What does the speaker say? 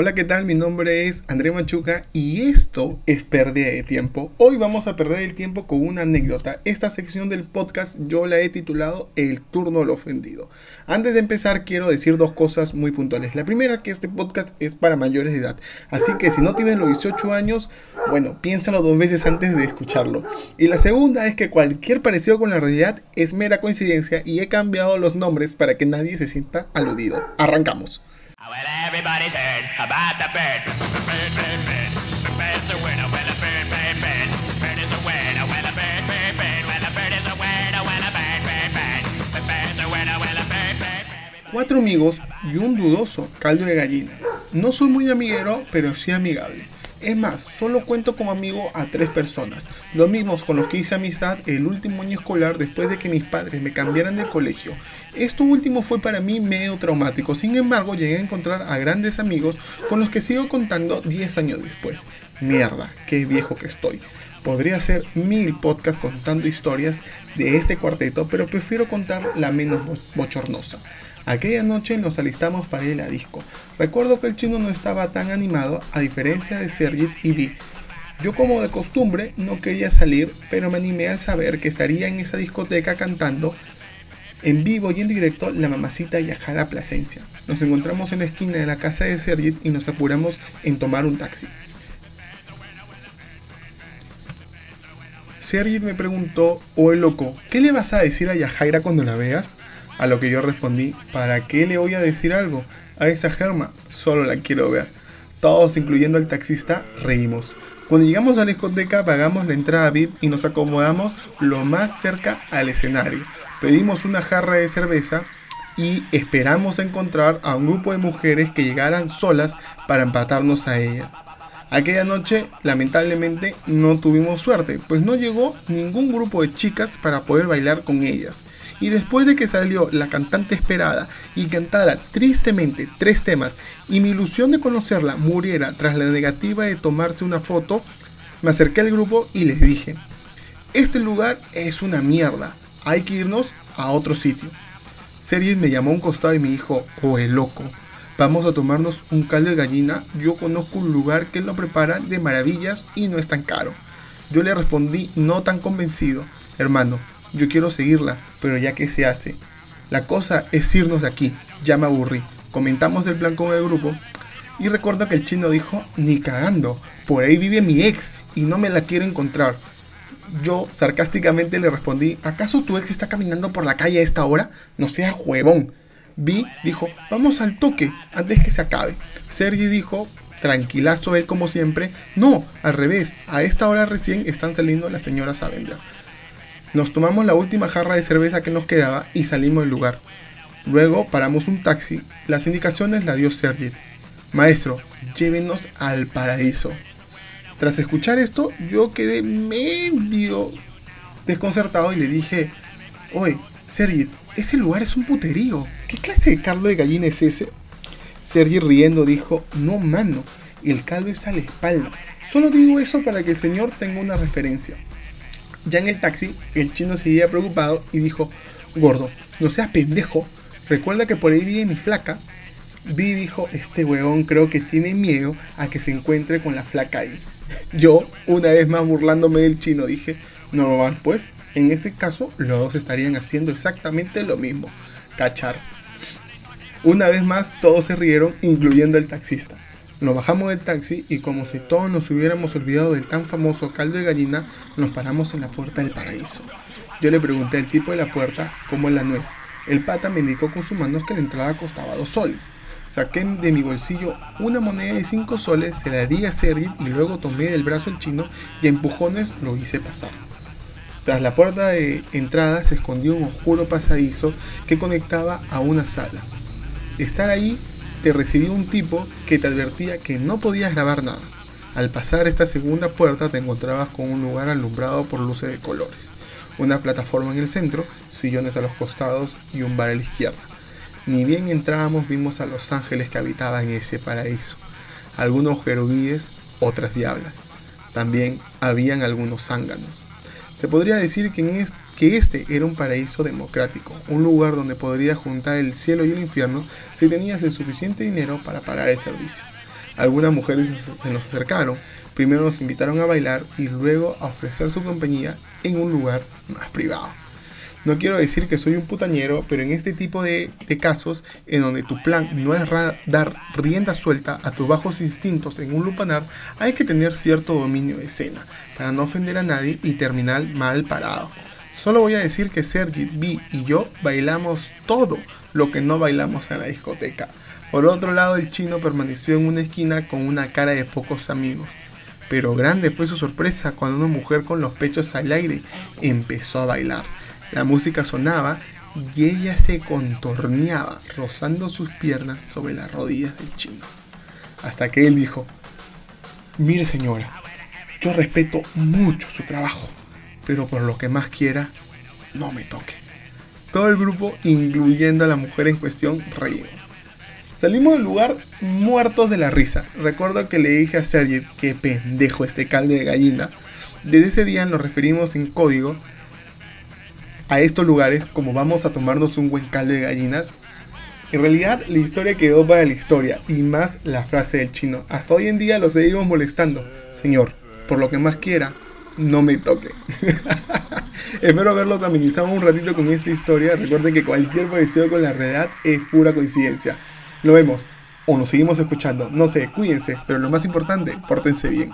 Hola, ¿qué tal? Mi nombre es André Machuca y esto es Pérdida de Tiempo. Hoy vamos a perder el tiempo con una anécdota. Esta sección del podcast yo la he titulado El turno del ofendido. Antes de empezar quiero decir dos cosas muy puntuales. La primera que este podcast es para mayores de edad. Así que si no tienes los 18 años, bueno, piénsalo dos veces antes de escucharlo. Y la segunda es que cualquier parecido con la realidad es mera coincidencia y he cambiado los nombres para que nadie se sienta aludido. Arrancamos. Everybody's heard about the bird. Cuatro amigos y un dudoso caldo de gallina. No soy muy amiguero, pero sí amigable. Es más, solo cuento como amigo a tres personas, los mismos con los que hice amistad el último año escolar después de que mis padres me cambiaran de colegio. Esto último fue para mí medio traumático, sin embargo llegué a encontrar a grandes amigos con los que sigo contando 10 años después. Mierda, qué viejo que estoy. Podría hacer mil podcasts contando historias de este cuarteto, pero prefiero contar la menos bochornosa. Aquella noche nos alistamos para ir a disco. Recuerdo que el chino no estaba tan animado, a diferencia de Sergit y Vi. Yo como de costumbre no quería salir, pero me animé al saber que estaría en esa discoteca cantando en vivo y en directo la mamacita Yajara Plasencia. Nos encontramos en la esquina de la casa de Sergit y nos apuramos en tomar un taxi. Sergit me preguntó, oye loco, ¿qué le vas a decir a Yajaira cuando la veas? A lo que yo respondí, ¿para qué le voy a decir algo? A esa germa, solo la quiero ver. Todos, incluyendo al taxista, reímos. Cuando llegamos a la discoteca, pagamos la entrada VIP y nos acomodamos lo más cerca al escenario. Pedimos una jarra de cerveza y esperamos encontrar a un grupo de mujeres que llegaran solas para empatarnos a ella. Aquella noche, lamentablemente, no tuvimos suerte, pues no llegó ningún grupo de chicas para poder bailar con ellas. Y después de que salió la cantante esperada y cantara tristemente tres temas y mi ilusión de conocerla muriera tras la negativa de tomarse una foto, me acerqué al grupo y les dije, este lugar es una mierda, hay que irnos a otro sitio. Series me llamó a un costado y me dijo, el loco, vamos a tomarnos un caldo de gallina, yo conozco un lugar que lo prepara de maravillas y no es tan caro. Yo le respondí no tan convencido, hermano, yo quiero seguirla, pero ya que se hace. La cosa es irnos de aquí, ya me aburrí. Comentamos el plan con el grupo y recuerdo que el chino dijo, ni cagando, por ahí vive mi ex y no me la quiero encontrar. Yo sarcásticamente le respondí, ¿acaso tu ex está caminando por la calle a esta hora? No sea huevón. Vi dijo, vamos al toque antes que se acabe. Sergi dijo, tranquilazo él como siempre, no, al revés, a esta hora recién están saliendo las señoras a. Nos tomamos la última jarra de cerveza que nos quedaba y salimos del lugar. Luego paramos un taxi. Las indicaciones la dio Sergit. Maestro, llévenos al paraíso. Tras escuchar esto, yo quedé medio desconcertado y le dije, oye, Sergit, ese lugar es un puterío. ¿Qué clase de caldo de gallina es ese? Sergit riendo dijo, no mano, el caldo es a la espalda. Solo digo eso para que el señor tenga una referencia. Ya en el taxi, el chino seguía preocupado y dijo, gordo, no seas pendejo, recuerda que por ahí vive mi flaca. Vi dijo, este weón creo que tiene miedo a que se encuentre con la flaca ahí. Yo, una vez más burlándome del chino, dije, normal pues, en ese caso los dos estarían haciendo exactamente lo mismo, cachar. Una vez más todos se rieron, incluyendo el taxista. Nos bajamos del taxi y como si todos nos hubiéramos olvidado del tan famoso caldo de gallina, nos paramos en la puerta del paraíso. Yo le pregunté al tipo de la puerta cómo es la nuez. El pata me indicó con sus manos que la entrada costaba dos soles. Saqué de mi bolsillo una moneda de cinco soles, se la di a Sergi y luego tomé del brazo el chino y a empujones lo hice pasar. Tras la puerta de entrada se escondió un oscuro pasadizo que conectaba a una sala. Estar ahí te recibió un tipo que te advertía que no podías grabar nada. Al pasar esta segunda puerta te encontrabas con un lugar alumbrado por luces de colores, una plataforma en el centro, sillones a los costados y un bar a la izquierda. Ni bien entrábamos vimos a los ángeles que habitaban ese paraíso, algunos jerubíes, otras diablas. También habían algunos zánganos. Se podría decir que en, que este era un paraíso democrático, un lugar donde podrías juntar el cielo y el infierno si tenías el suficiente dinero para pagar el servicio. Algunas mujeres se nos acercaron, primero nos invitaron a bailar y luego a ofrecer su compañía en un lugar más privado. No quiero decir que soy un putañero, pero en este tipo de, casos, en donde tu plan no es dar rienda suelta a tus bajos instintos en un lupanar, hay que tener cierto dominio de escena, para no ofender a nadie y terminar mal parado. Solo voy a decir que Sergi, B y yo bailamos todo lo que no bailamos en la discoteca. Por otro lado, el chino permaneció en una esquina con una cara de pocos amigos. Pero grande fue su sorpresa cuando una mujer con los pechos al aire empezó a bailar. La música sonaba y ella se contorneaba, rozando sus piernas sobre las rodillas del chino. Hasta que él dijo, mire señora, yo respeto mucho su trabajo, pero por lo que más quiera, no me toque. Todo el grupo, incluyendo a la mujer en cuestión, reímos. Salimos del lugar muertos de la risa. Recuerdo que le dije a Sergi, que pendejo este calde de gallina. Desde ese día nos referimos en código a estos lugares como vamos a tomarnos un buen caldo de gallinas. En realidad la historia quedó para la historia y más la frase del chino. Hasta hoy en día lo seguimos molestando. Señor, por lo que más quiera, no me toque. Espero haberlos amenizado un ratito con esta historia. Recuerden que cualquier parecido con la realidad es pura coincidencia. Lo vemos o nos seguimos escuchando. No sé, cuídense, pero lo más importante, pórtense bien.